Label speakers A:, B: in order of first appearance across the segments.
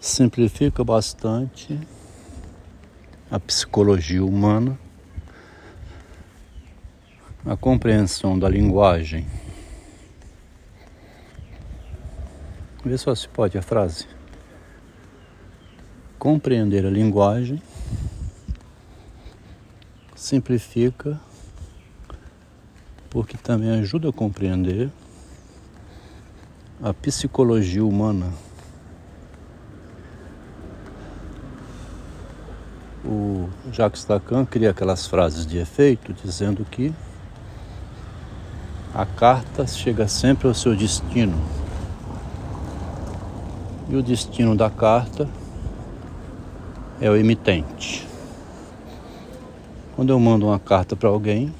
A: simplifica bastante a psicologia humana, a compreensão da linguagem. Vê só se pode a frase. Compreender a linguagem simplifica porque também ajuda a compreender a psicologia humana. O Jacques Lacan cria aquelas frases de efeito dizendo que a carta chega sempre ao seu destino. E o destino da carta é o emitente. Quando eu mando uma carta para alguém,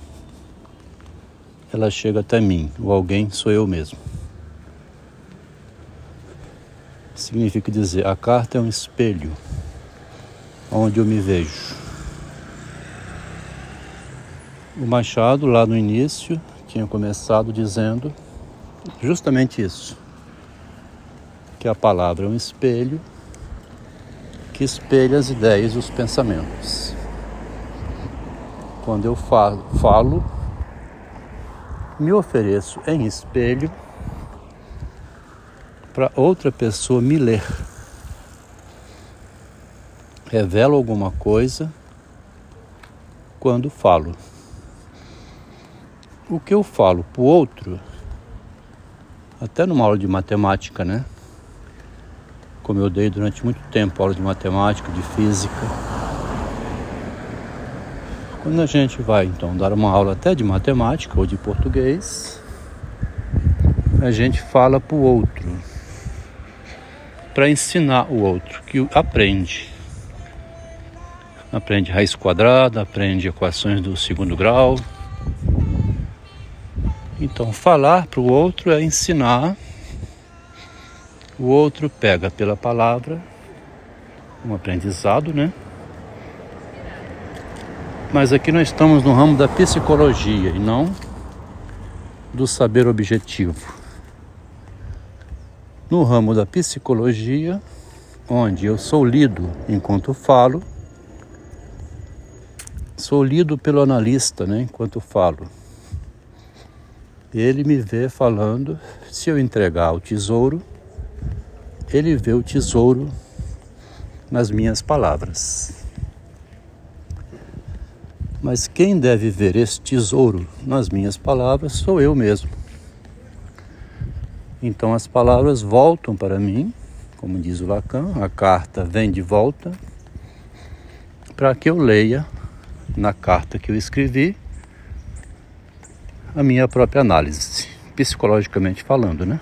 A: ela chega até mim. O alguém sou eu mesmo. Significa dizer, a carta é um espelho onde eu me vejo. O Machado, lá no início, tinha começado dizendo justamente isso: que a palavra é um espelho que espelha as ideias e os pensamentos. Quando eu falo, falo me ofereço em espelho para outra pessoa me ler revelo alguma coisa quando falo. O que eu falo para o outro, até numa aula de matemática, né? Como eu dei durante muito tempo aula de matemática, de física. Quando a gente vai então dar uma aula até de matemática ou de português, a gente fala para o outro, para ensinar o outro que aprende aprende raiz quadrada, aprende equações do segundo grau. Então, falar para o outro é ensinar. O outro pega pela palavra, um aprendizado, né? Mas aqui nós estamos no ramo da psicologia e não do saber objetivo. No ramo da psicologia, onde eu sou lido enquanto falo, Sou lido pelo analista, né, enquanto falo. Ele me vê falando, se eu entregar o tesouro, ele vê o tesouro nas minhas palavras. Mas quem deve ver esse tesouro nas minhas palavras sou eu mesmo. Então as palavras voltam para mim, como diz o Lacan, a carta vem de volta para que eu leia na carta que eu escrevi a minha própria análise, psicologicamente falando, né?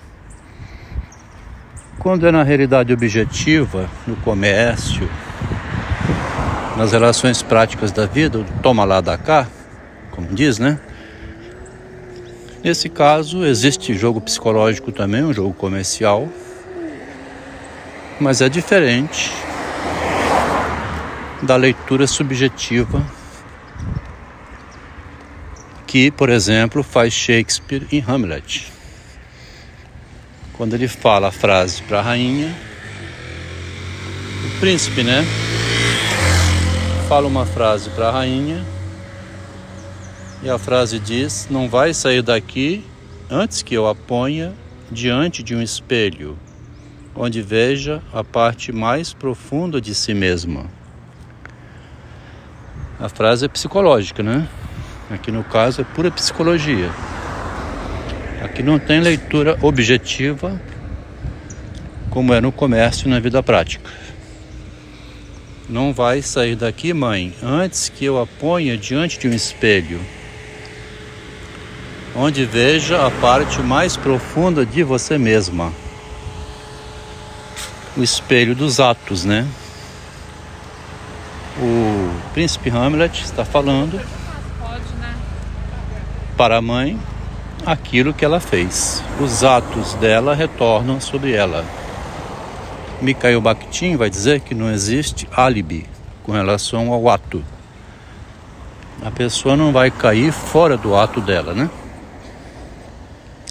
A: Quando é na realidade objetiva, no comércio, nas relações práticas da vida, toma lá da cá, como diz, né? Nesse caso, existe jogo psicológico também, um jogo comercial, mas é diferente da leitura subjetiva que, por exemplo, faz Shakespeare em Hamlet. Quando ele fala a frase para a rainha, o príncipe, né? Fala uma frase para a rainha e a frase diz: Não vai sair daqui antes que eu a ponha diante de um espelho, onde veja a parte mais profunda de si mesma. A frase é psicológica, né? Aqui no caso é pura psicologia. Aqui não tem leitura objetiva como é no comércio e na vida prática. Não vai sair daqui, mãe, antes que eu a ponha diante de um espelho, onde veja a parte mais profunda de você mesma. O espelho dos atos, né? O príncipe Hamlet está falando para a mãe aquilo que ela fez. Os atos dela retornam sobre ela. Mikhail Bakhtin vai dizer que não existe álibi com relação ao ato. A pessoa não vai cair fora do ato dela, né?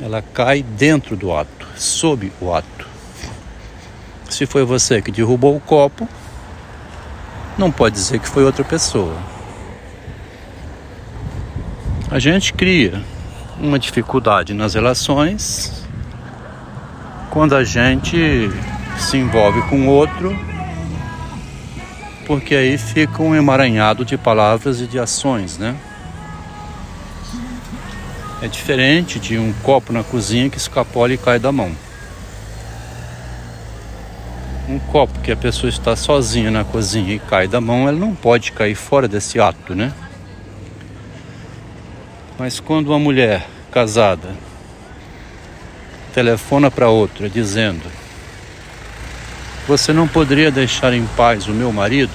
A: Ela cai dentro do ato, sob o ato. Se foi você que derrubou o copo, não pode dizer que foi outra pessoa. A gente cria uma dificuldade nas relações quando a gente se envolve com outro, porque aí fica um emaranhado de palavras e de ações, né? É diferente de um copo na cozinha que escapola e cai da mão. Um copo que a pessoa está sozinha na cozinha e cai da mão, ela não pode cair fora desse ato, né? Mas quando uma mulher casada telefona para outra dizendo: Você não poderia deixar em paz o meu marido?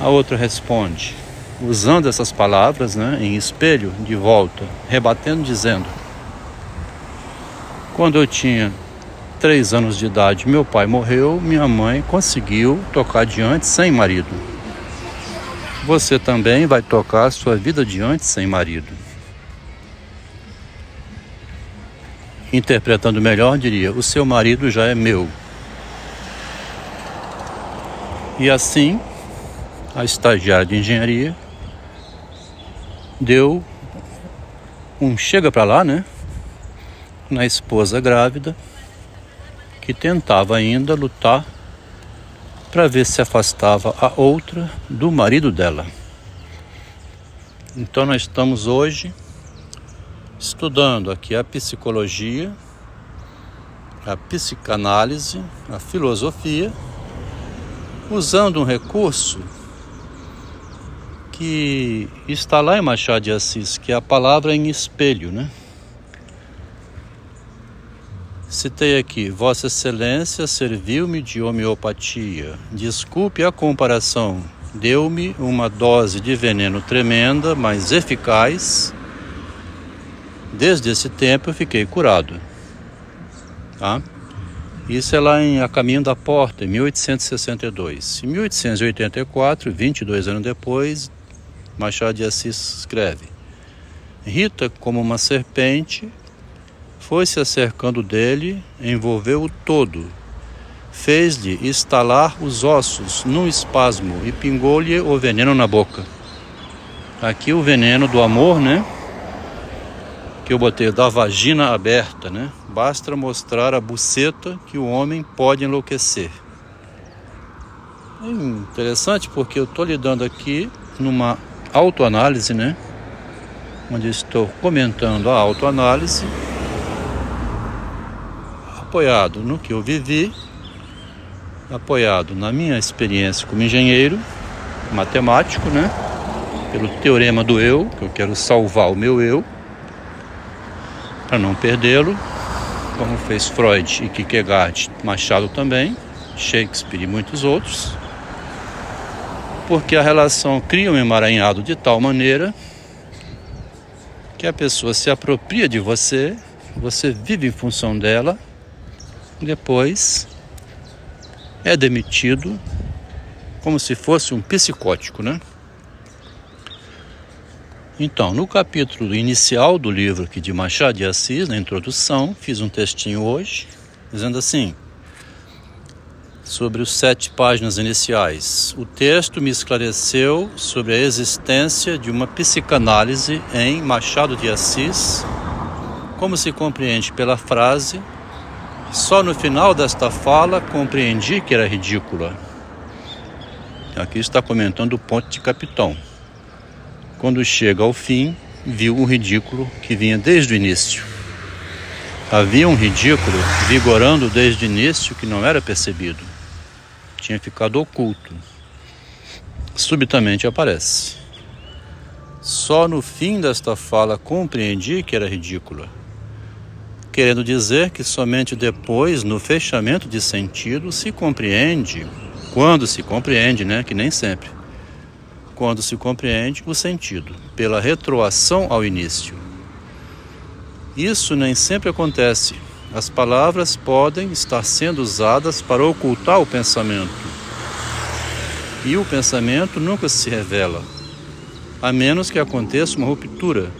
A: A outra responde: usando essas palavras né, em espelho de volta, rebatendo, dizendo: Quando eu tinha três anos de idade, meu pai morreu, minha mãe conseguiu tocar adiante sem marido. Você também vai tocar sua vida adiante sem marido. Interpretando melhor, diria: O seu marido já é meu. E assim, a estagiária de engenharia deu um chega para lá, né? Na esposa grávida, que tentava ainda lutar para ver se afastava a outra do marido dela. Então nós estamos hoje estudando aqui a psicologia, a psicanálise, a filosofia, usando um recurso que está lá em Machado de Assis, que é a palavra em espelho, né? Citei aqui, Vossa Excelência serviu-me de homeopatia. Desculpe a comparação. Deu-me uma dose de veneno tremenda, mas eficaz. Desde esse tempo eu fiquei curado. Tá? Isso é lá em A Caminho da Porta, em 1862. Em 1884, 22 anos depois, Machado de Assis escreve: Rita, como uma serpente, foi se acercando dele, envolveu-o todo, fez-lhe estalar os ossos num espasmo e pingou-lhe o veneno na boca. Aqui o veneno do amor, né? Que eu botei da vagina aberta, né? Basta mostrar a buceta que o homem pode enlouquecer. É interessante porque eu estou lidando aqui numa autoanálise, né? Onde estou comentando a autoanálise, apoiado no que eu vivi, apoiado na minha experiência como engenheiro, matemático, né? Pelo teorema do eu, que eu quero salvar o meu eu, para não perdê-lo, como fez Freud e Kierkegaard, Machado também, Shakespeare e muitos outros porque a relação cria um emaranhado de tal maneira que a pessoa se apropria de você, você vive em função dela, depois é demitido como se fosse um psicótico, né? Então, no capítulo inicial do livro aqui de Machado de Assis, na introdução, fiz um textinho hoje, dizendo assim: sobre os sete páginas iniciais. O texto me esclareceu sobre a existência de uma psicanálise em Machado de Assis, como se compreende pela frase. Só no final desta fala compreendi que era ridícula. Aqui está comentando o ponto de capitão. Quando chega ao fim, viu um ridículo que vinha desde o início. Havia um ridículo vigorando desde o início que não era percebido tinha ficado oculto. Subitamente aparece. Só no fim desta fala compreendi que era ridícula, querendo dizer que somente depois, no fechamento de sentido, se compreende, quando se compreende, né, que nem sempre, quando se compreende o sentido, pela retroação ao início. Isso nem sempre acontece, as palavras podem estar sendo usadas para ocultar o pensamento. E o pensamento nunca se revela, a menos que aconteça uma ruptura.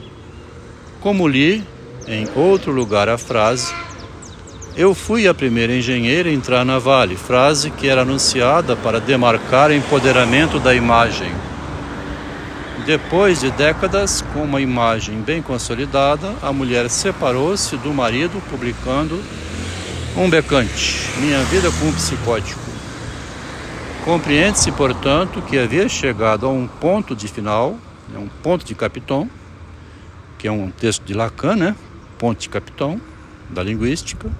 A: Como li em outro lugar a frase: Eu fui a primeira engenheira a entrar na Vale, frase que era anunciada para demarcar empoderamento da imagem. Depois de décadas, com uma imagem bem consolidada, a mulher separou-se do marido, publicando um becante, Minha Vida com um Psicótico. Compreende-se, portanto, que havia chegado a um ponto de final, né, um ponto de Capiton, que é um texto de Lacan, né? Ponto de Capiton, da linguística,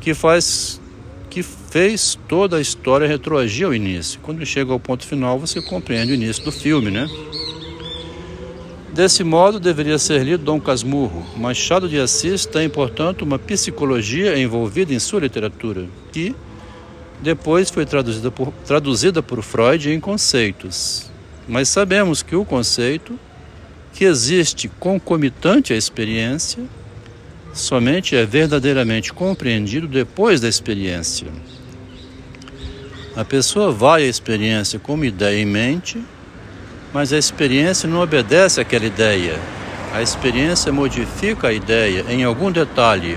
A: que faz que fez toda a história retroagir ao início. Quando chega ao ponto final, você compreende o início do filme, né? Desse modo, deveria ser lido Dom Casmurro. Machado de Assis tem, portanto, uma psicologia envolvida em sua literatura, que depois foi traduzida por, traduzida por Freud em conceitos. Mas sabemos que o conceito, que existe concomitante à experiência, somente é verdadeiramente compreendido depois da experiência. A pessoa vai à experiência com uma ideia em mente, mas a experiência não obedece àquela ideia. A experiência modifica a ideia em algum detalhe.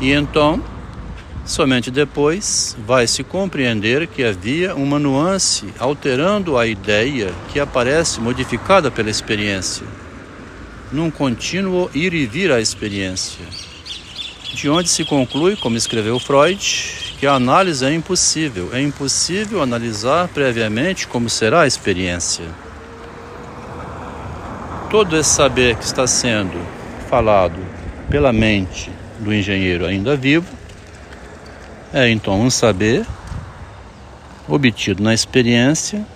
A: E então, somente depois, vai se compreender que havia uma nuance alterando a ideia que aparece modificada pela experiência num contínuo ir e vir à experiência, de onde se conclui, como escreveu Freud, que a análise é impossível. É impossível analisar previamente como será a experiência. Todo esse saber que está sendo falado pela mente do engenheiro ainda vivo é então um saber obtido na experiência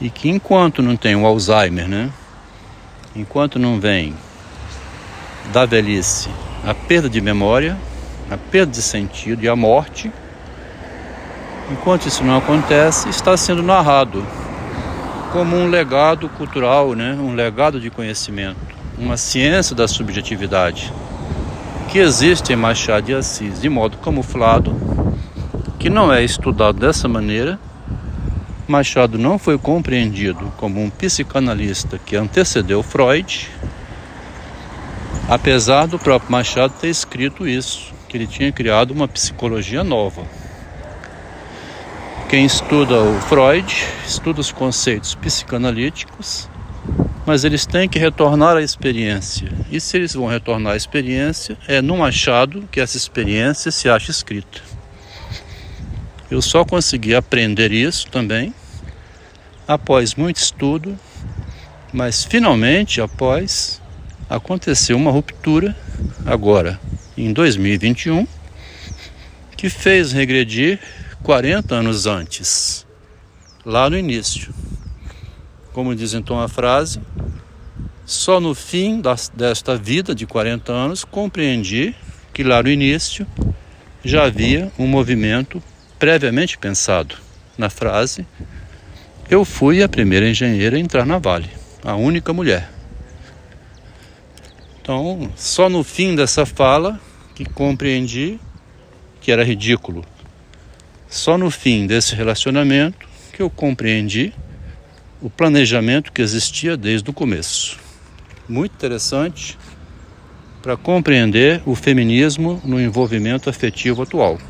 A: e que enquanto não tem o Alzheimer, né, enquanto não vem da velhice a perda de memória, a perda de sentido e a morte, enquanto isso não acontece, está sendo narrado como um legado cultural, né? um legado de conhecimento, uma ciência da subjetividade que existe em Machado de Assis de modo camuflado, que não é estudado dessa maneira Machado não foi compreendido como um psicanalista que antecedeu Freud, apesar do próprio Machado ter escrito isso, que ele tinha criado uma psicologia nova. Quem estuda o Freud estuda os conceitos psicanalíticos, mas eles têm que retornar à experiência. E se eles vão retornar à experiência, é no Machado que essa experiência se acha escrita. Eu só consegui aprender isso também após muito estudo, mas finalmente após aconteceu uma ruptura agora em 2021 que fez regredir 40 anos antes, lá no início. Como diz então a frase, só no fim desta vida de 40 anos compreendi que lá no início já havia um movimento previamente pensado na frase: Eu fui a primeira engenheira a entrar na Vale, a única mulher. Então, só no fim dessa fala que compreendi que era ridículo. Só no fim desse relacionamento que eu compreendi o planejamento que existia desde o começo. Muito interessante para compreender o feminismo no envolvimento afetivo atual.